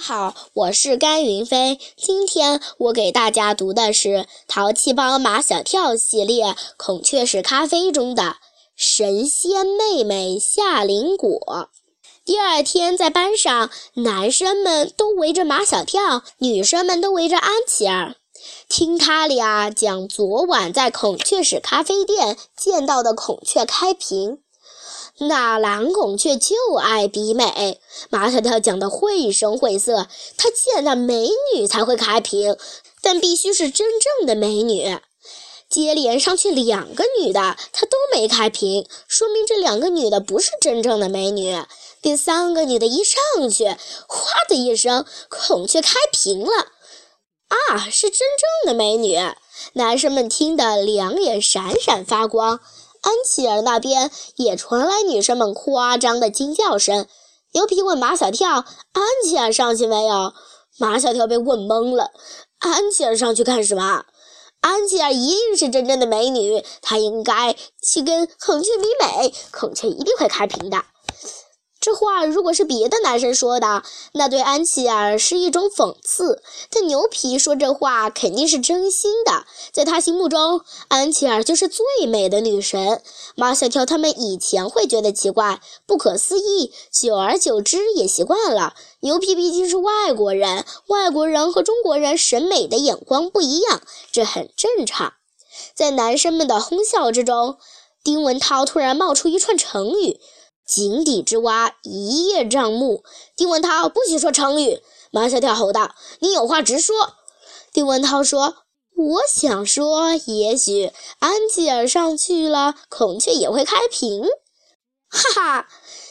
好，我是甘云飞。今天我给大家读的是《淘气包马小跳》系列《孔雀是咖啡》中的神仙妹妹夏林果。第二天，在班上，男生们都围着马小跳，女生们都围着安琪儿，听他俩讲昨晚在孔雀石咖啡店见到的孔雀开屏。那蓝孔雀就爱比美，马小跳讲的绘声绘色。他见了美女才会开屏，但必须是真正的美女。接连上去两个女的，他都没开屏，说明这两个女的不是真正的美女。第三个女的一上去，哗的一声，孔雀开屏了。啊，是真正的美女！男生们听得两眼闪闪发光。安琪儿那边也传来女生们夸张的惊叫声。牛皮问马小跳：“安琪儿上去没有？”马小跳被问懵了。安琪儿上去干什么？安琪儿一定是真正的美女，她应该去跟孔雀比美，孔雀一定会开屏的。这话如果是别的男生说的，那对安琪儿是一种讽刺；但牛皮说这话肯定是真心的，在他心目中，安琪儿就是最美的女神。马小跳他们以前会觉得奇怪、不可思议，久而久之也习惯了。牛皮毕竟是外国人，外国人和中国人审美的眼光不一样，这很正常。在男生们的哄笑之中，丁文涛突然冒出一串成语。井底之蛙，一叶障目。丁文涛不许说成语！马小跳吼道：“你有话直说。”丁文涛说：“我想说，也许安吉尔上去了，孔雀也会开屏。”哈哈！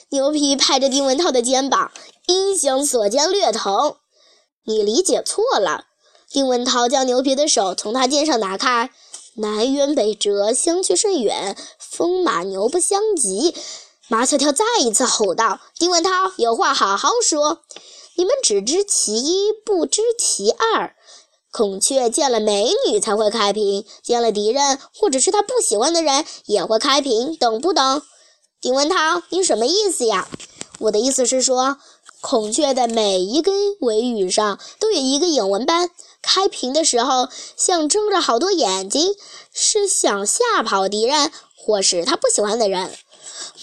牛皮拍着丁文涛的肩膀：“英雄所见略同。”你理解错了。丁文涛将牛皮的手从他肩上拿开：“南辕北辙，相去甚远，风马牛不相及。”马小跳再一次吼道：“丁文涛，有话好好说！你们只知其一，不知其二。孔雀见了美女才会开屏，见了敌人或者是他不喜欢的人也会开屏，懂不懂？”丁文涛，你什么意思呀？我的意思是说，孔雀的每一根尾羽上都有一个影纹斑，开屏的时候像睁着好多眼睛，是想吓跑敌人或是他不喜欢的人。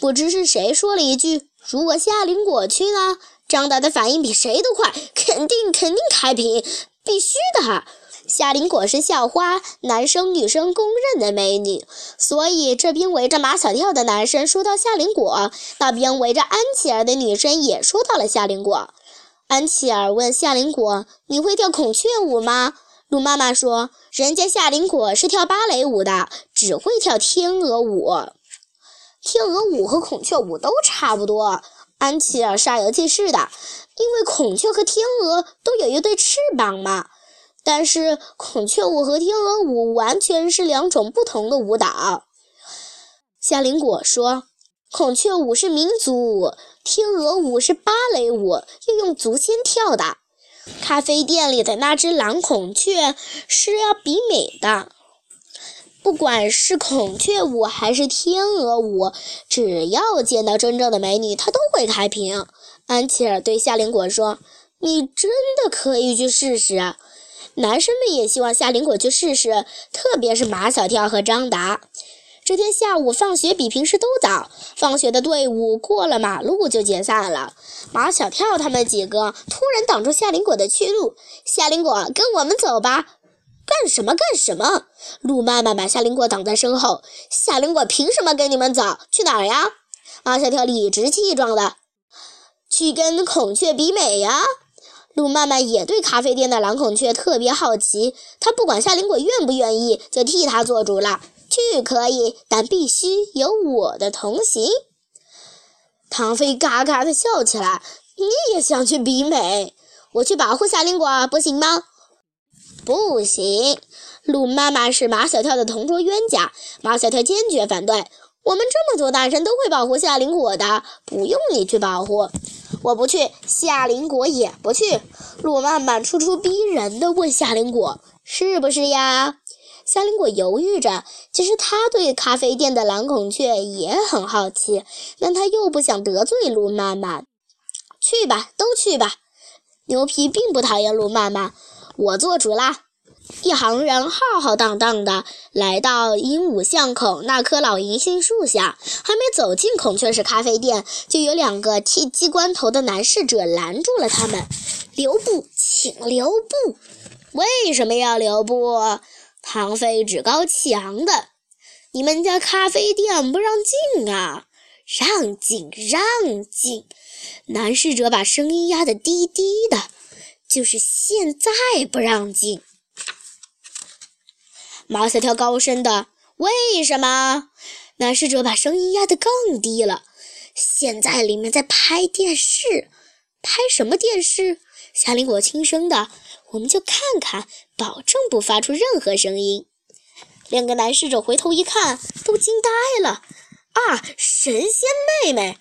不知是谁说了一句：“如果夏林果去呢？”张达的反应比谁都快，肯定肯定开屏，必须的哈。夏林果是校花，男生女生公认的美女，所以这边围着马小跳的男生说到夏林果，那边围着安琪儿的女生也说到了夏林果。安琪儿问夏林果：“你会跳孔雀舞吗？”鹿妈妈说：“人家夏林果是跳芭蕾舞的，只会跳天鹅舞。”天鹅舞和孔雀舞都差不多，安琪儿煞有介事的，因为孔雀和天鹅都有一对翅膀嘛。但是孔雀舞和天鹅舞完全是两种不同的舞蹈。夏林果说，孔雀舞是民族舞，天鹅舞是芭蕾舞，要用足尖跳的。咖啡店里的那只蓝孔雀是要比美的。不管是孔雀舞还是天鹅舞，只要见到真正的美女，她都会开屏。安琪儿对夏林果说：“你真的可以去试试。”男生们也希望夏林果去试试，特别是马小跳和张达。这天下午放学比平时都早，放学的队伍过了马路就解散了。马小跳他们几个突然挡住夏林果的去路：“夏林果，跟我们走吧。”干什么干什么？陆妈妈把夏林果挡在身后。夏林果凭什么跟你们走？去哪儿呀？马小跳理直气壮的，去跟孔雀比美呀。陆妈妈也对咖啡店的蓝孔雀特别好奇，她不管夏林果愿不愿意，就替他做主了。去可以，但必须有我的同行。唐飞嘎嘎的笑起来。你也想去比美？我去保护夏林果，不行吗？不行，鹿妈妈是马小跳的同桌冤家，马小跳坚决反对。我们这么多大人都会保护夏林果的，不用你去保护。我不去，夏林果也不去。鹿妈妈处处逼人的问夏林果：“是不是呀？”夏林果犹豫着，其实他对咖啡店的蓝孔雀也很好奇，但他又不想得罪鹿妈妈。去吧，都去吧。牛皮并不讨厌鹿妈妈，我做主啦。一行人浩浩荡荡的来到鹦鹉巷口那棵老银杏树下，还没走进孔雀石咖啡店，就有两个剃鸡冠头的男侍者拦住了他们。留步，请留步！为什么要留步？唐飞趾高气扬的：“你们家咖啡店不让进啊！让进，让进！”男侍者把声音压得低低的：“就是现在不让进。”马小跳高声的：“为什么？”男侍者把声音压得更低了：“现在里面在拍电视，拍什么电视？”夏林果轻声的：“我们就看看，保证不发出任何声音。”两个男侍者回头一看，都惊呆了：“啊，神仙妹妹！”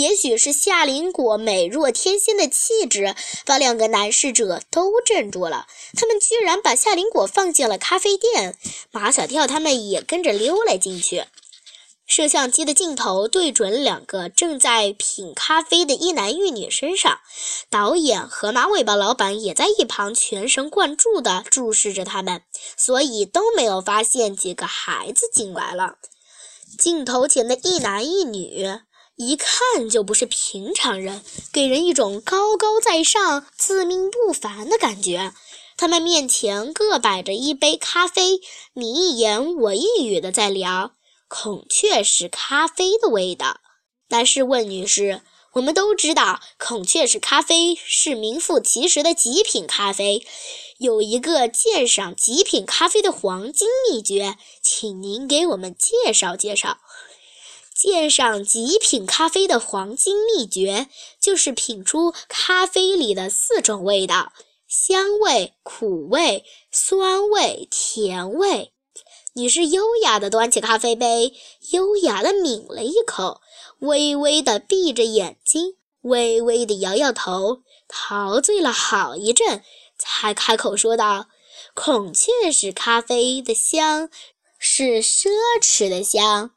也许是夏林果美若天仙的气质，把两个男侍者都镇住了。他们居然把夏林果放进了咖啡店，马小跳他们也跟着溜了进去。摄像机的镜头对准两个正在品咖啡的一男一女身上，导演和马尾巴老板也在一旁全神贯注地注视着他们，所以都没有发现几个孩子进来了。镜头前的一男一女。一看就不是平常人，给人一种高高在上、自命不凡的感觉。他们面前各摆着一杯咖啡，你一言我一语的在聊孔雀石咖啡的味道。男士问女士：“我们都知道孔雀石咖啡是名副其实的极品咖啡，有一个鉴赏极品咖啡的黄金秘诀，请您给我们介绍介绍。”鉴赏极品咖啡的黄金秘诀，就是品出咖啡里的四种味道：香味、苦味、酸味、甜味。女士优雅地端起咖啡杯，优雅地抿了一口，微微地闭着眼睛，微微地摇摇头，陶醉了好一阵，才开口说道：“孔雀石咖啡的香，是奢侈的香。”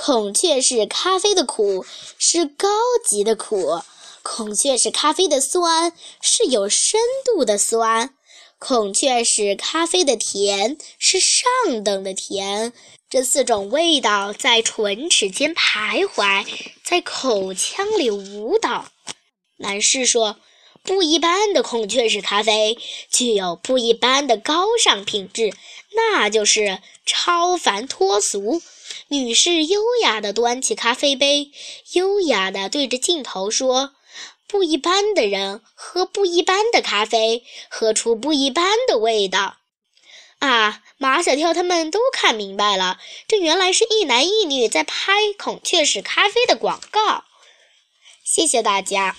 孔雀是咖啡的苦是高级的苦，孔雀是咖啡的酸是有深度的酸，孔雀是咖啡的甜是上等的甜。这四种味道在唇齿间徘徊，在口腔里舞蹈。男士说：“不一般的孔雀式咖啡具有不一般的高尚品质，那就是超凡脱俗。”女士优雅地端起咖啡杯，优雅地对着镜头说：“不一般的人喝不一般的咖啡，喝出不一般的味道。”啊，马小跳他们都看明白了，这原来是一男一女在拍孔雀石咖啡的广告。谢谢大家。